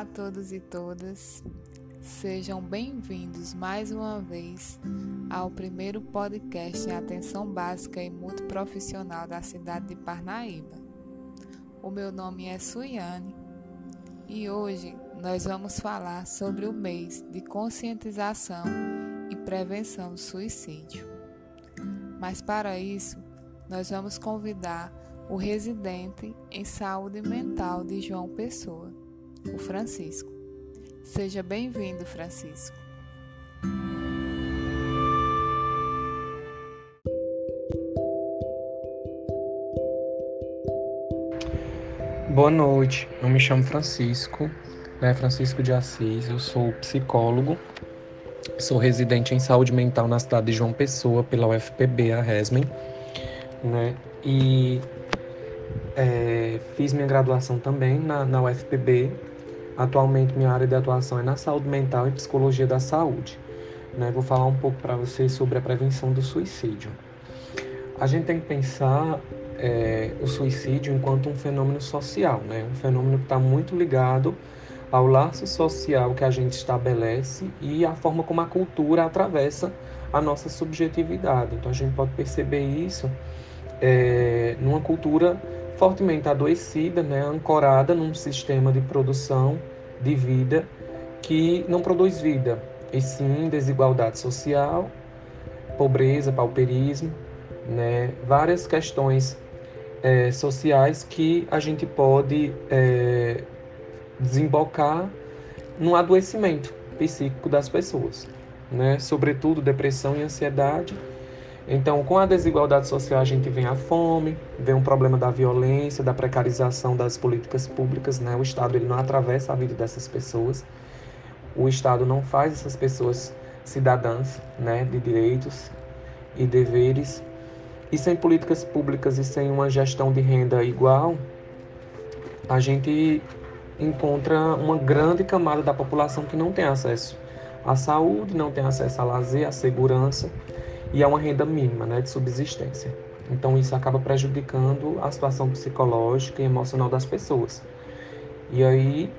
Olá a todos e todas, sejam bem-vindos mais uma vez ao primeiro podcast em atenção básica e multiprofissional da cidade de Parnaíba. O meu nome é Suiane e hoje nós vamos falar sobre o mês de conscientização e prevenção do suicídio. Mas para isso, nós vamos convidar o residente em saúde mental de João Pessoa o Francisco. Seja bem-vindo, Francisco. Boa noite, eu me chamo Francisco, né, Francisco de Assis, eu sou psicólogo, sou residente em saúde mental na cidade de João Pessoa, pela UFPB, a Resmen, né, e é, fiz minha graduação também na, na UFPB, Atualmente, minha área de atuação é na saúde mental e psicologia da saúde. Né? Vou falar um pouco para vocês sobre a prevenção do suicídio. A gente tem que pensar é, o suicídio enquanto um fenômeno social, né? um fenômeno que está muito ligado ao laço social que a gente estabelece e a forma como a cultura atravessa a nossa subjetividade. Então, a gente pode perceber isso é, numa cultura fortemente adoecida, né, ancorada num sistema de produção de vida que não produz vida, e sim desigualdade social, pobreza, pauperismo, né, várias questões é, sociais que a gente pode é, desembocar no adoecimento psíquico das pessoas, né, sobretudo depressão e ansiedade então, com a desigualdade social, a gente vem a fome, vem um problema da violência, da precarização das políticas públicas, né? O Estado ele não atravessa a vida dessas pessoas. O Estado não faz essas pessoas cidadãs, né, de direitos e deveres. E sem políticas públicas e sem uma gestão de renda igual, a gente encontra uma grande camada da população que não tem acesso à saúde, não tem acesso a lazer, à segurança e a uma renda mínima né, de subsistência. Então, isso acaba prejudicando a situação psicológica e emocional das pessoas. E aí,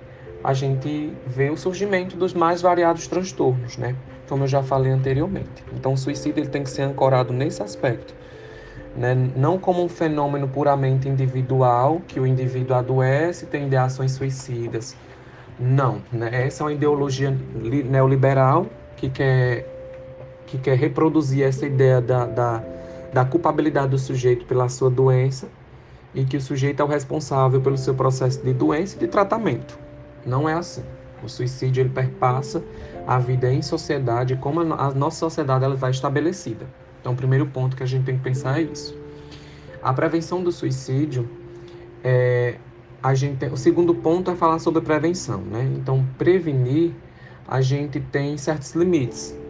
a gente vê o surgimento dos mais variados transtornos, né? Como eu já falei anteriormente. Então, o suicídio ele tem que ser ancorado nesse aspecto. Né? Não como um fenômeno puramente individual, que o indivíduo adoece e tem ideações suicidas. Não. Né? Essa é uma ideologia neoliberal que quer que quer reproduzir essa ideia da, da, da culpabilidade do sujeito pela sua doença e que o sujeito é o responsável pelo seu processo de doença e de tratamento. Não é assim. O suicídio ele perpassa a vida em sociedade, como a, nossa sociedade ela está estabelecida. Então, o primeiro ponto que a gente tem que pensar é isso. A prevenção do suicídio é a gente o segundo ponto é falar sobre prevenção, né? Então, prevenir a gente tem certos limites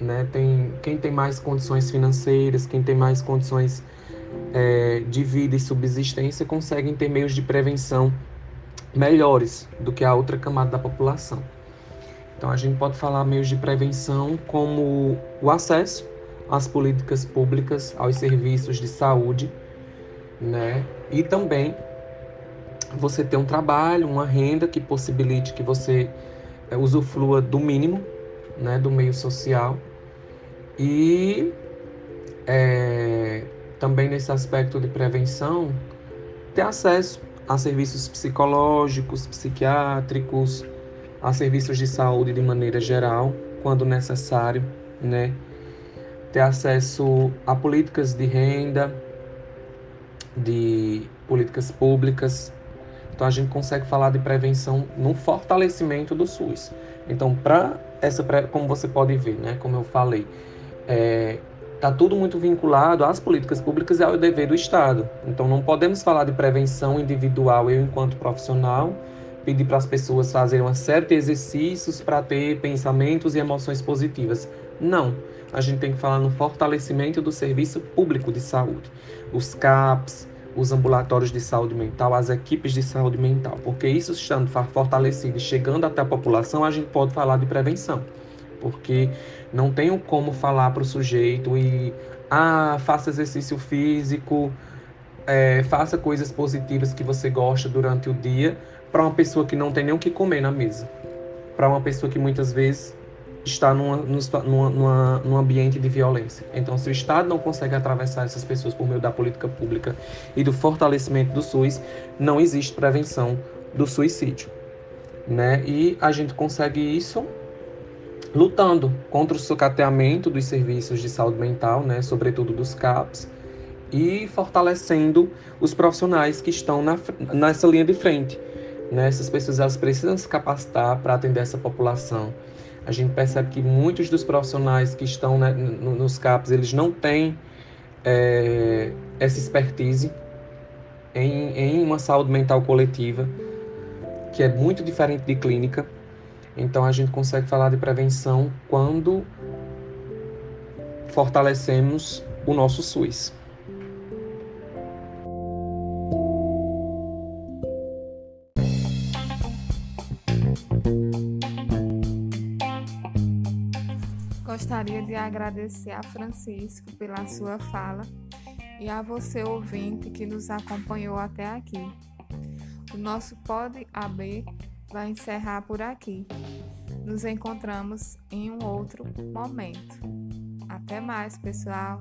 né? Tem quem tem mais condições financeiras, quem tem mais condições é, de vida e subsistência conseguem ter meios de prevenção melhores do que a outra camada da população. Então a gente pode falar meios de prevenção como o acesso às políticas públicas, aos serviços de saúde, né? E também você ter um trabalho, uma renda que possibilite que você é, usufrua do mínimo, né, do meio social e é, também nesse aspecto de prevenção, ter acesso a serviços psicológicos, psiquiátricos, a serviços de saúde de maneira geral, quando necessário, né? Ter acesso a políticas de renda, de políticas públicas. Então a gente consegue falar de prevenção no fortalecimento do SUS. Então, para essa, como você pode ver, né, como eu falei, está é, tudo muito vinculado às políticas públicas e ao dever do Estado. Então, não podemos falar de prevenção individual, eu, enquanto profissional, pedir para as pessoas fazerem uma série de exercícios para ter pensamentos e emoções positivas. Não. A gente tem que falar no fortalecimento do serviço público de saúde. Os CAPs, os ambulatórios de saúde mental, as equipes de saúde mental, porque isso estando fortalecido e chegando até a população, a gente pode falar de prevenção porque não tenho como falar para o sujeito e ah, faça exercício físico é, faça coisas positivas que você gosta durante o dia para uma pessoa que não tem nem o que comer na mesa. Para uma pessoa que muitas vezes está numa, numa, numa, num ambiente de violência. Então, se o Estado não consegue atravessar essas pessoas por meio da política pública e do fortalecimento do SUS, não existe prevenção do suicídio. Né? E a gente consegue isso lutando contra o sucateamento dos serviços de saúde mental, né? sobretudo dos CAPs, e fortalecendo os profissionais que estão na, nessa linha de frente. Né? Essas pessoas elas precisam se capacitar para atender essa população a gente percebe que muitos dos profissionais que estão né, nos CAPs, eles não têm é, essa expertise em, em uma saúde mental coletiva, que é muito diferente de clínica. Então, a gente consegue falar de prevenção quando fortalecemos o nosso SUS. Gostaria de agradecer a Francisco pela sua fala e a você, ouvinte, que nos acompanhou até aqui. O nosso Pod AB vai encerrar por aqui. Nos encontramos em um outro momento. Até mais, pessoal!